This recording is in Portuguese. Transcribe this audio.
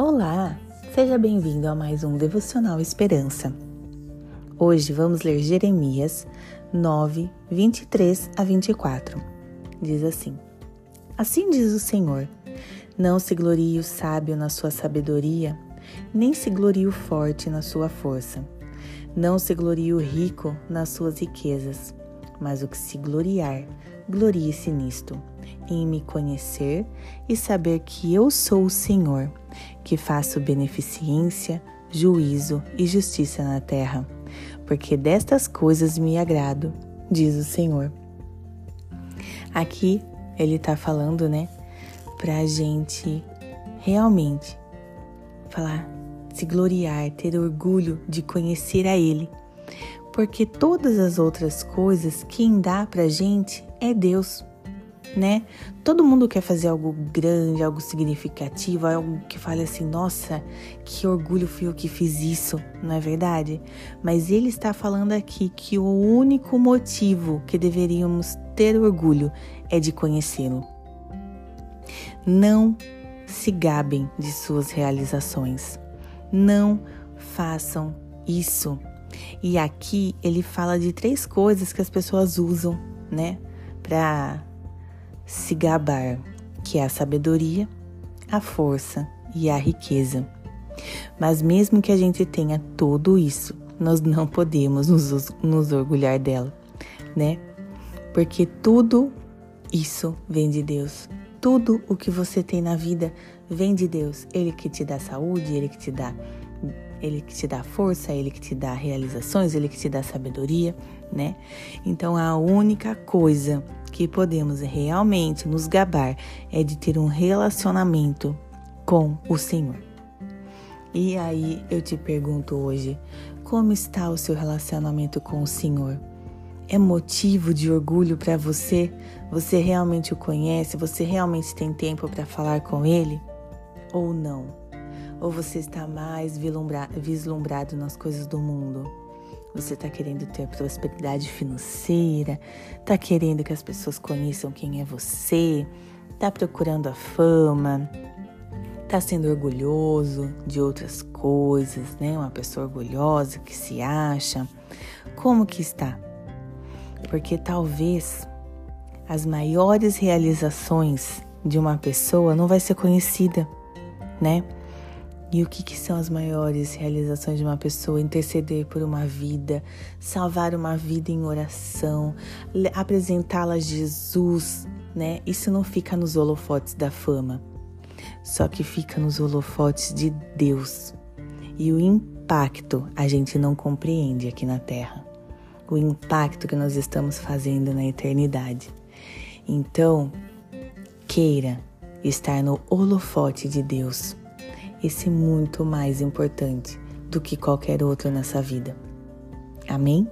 Olá, seja bem-vindo a mais um Devocional Esperança. Hoje vamos ler Jeremias 9, 23 a 24. Diz assim: Assim diz o Senhor: Não se glorie o sábio na sua sabedoria, nem se glorie o forte na sua força. Não se glorie o rico nas suas riquezas, mas o que se gloriar, glorie-se nisto, em me conhecer e saber que eu sou o Senhor, que faço beneficência, juízo e justiça na terra, porque destas coisas me agrado, diz o Senhor. Aqui ele está falando, né, para a gente realmente falar, se gloriar, ter orgulho de conhecer a Ele, porque todas as outras coisas quem dá para gente é Deus né? Todo mundo quer fazer algo grande, algo significativo, algo que fale assim: nossa, que orgulho fui eu que fiz isso, não é verdade? Mas ele está falando aqui que o único motivo que deveríamos ter orgulho é de conhecê-lo. Não se gabem de suas realizações. Não façam isso. E aqui ele fala de três coisas que as pessoas usam, né, para se gabar, que é a sabedoria, a força e a riqueza. Mas mesmo que a gente tenha tudo isso, nós não podemos nos, nos orgulhar dela, né? Porque tudo isso vem de Deus. Tudo o que você tem na vida vem de Deus. Ele que te dá saúde, ele que te dá ele que te dá força, ele que te dá realizações, ele que te dá sabedoria, né? Então a única coisa que podemos realmente nos gabar é de ter um relacionamento com o Senhor. E aí eu te pergunto hoje, como está o seu relacionamento com o Senhor? É motivo de orgulho para você? Você realmente o conhece? Você realmente tem tempo para falar com ele? Ou não? Ou você está mais vislumbrado nas coisas do mundo? Você está querendo ter prosperidade financeira, está querendo que as pessoas conheçam quem é você, está procurando a fama, está sendo orgulhoso de outras coisas, né? Uma pessoa orgulhosa que se acha. Como que está? Porque talvez as maiores realizações de uma pessoa não vai ser conhecida, né? E o que, que, são as maiores realizações de uma pessoa? Interceder por uma vida, salvar uma vida em oração, apresentá-la a Jesus, né? Isso não fica nos holofotes da fama, só que fica nos holofotes de Deus. E o impacto a gente não compreende aqui na Terra. O impacto que nós estamos fazendo na eternidade. Então, queira estar no holofote de Deus esse muito mais importante do que qualquer outro nessa vida. Amém?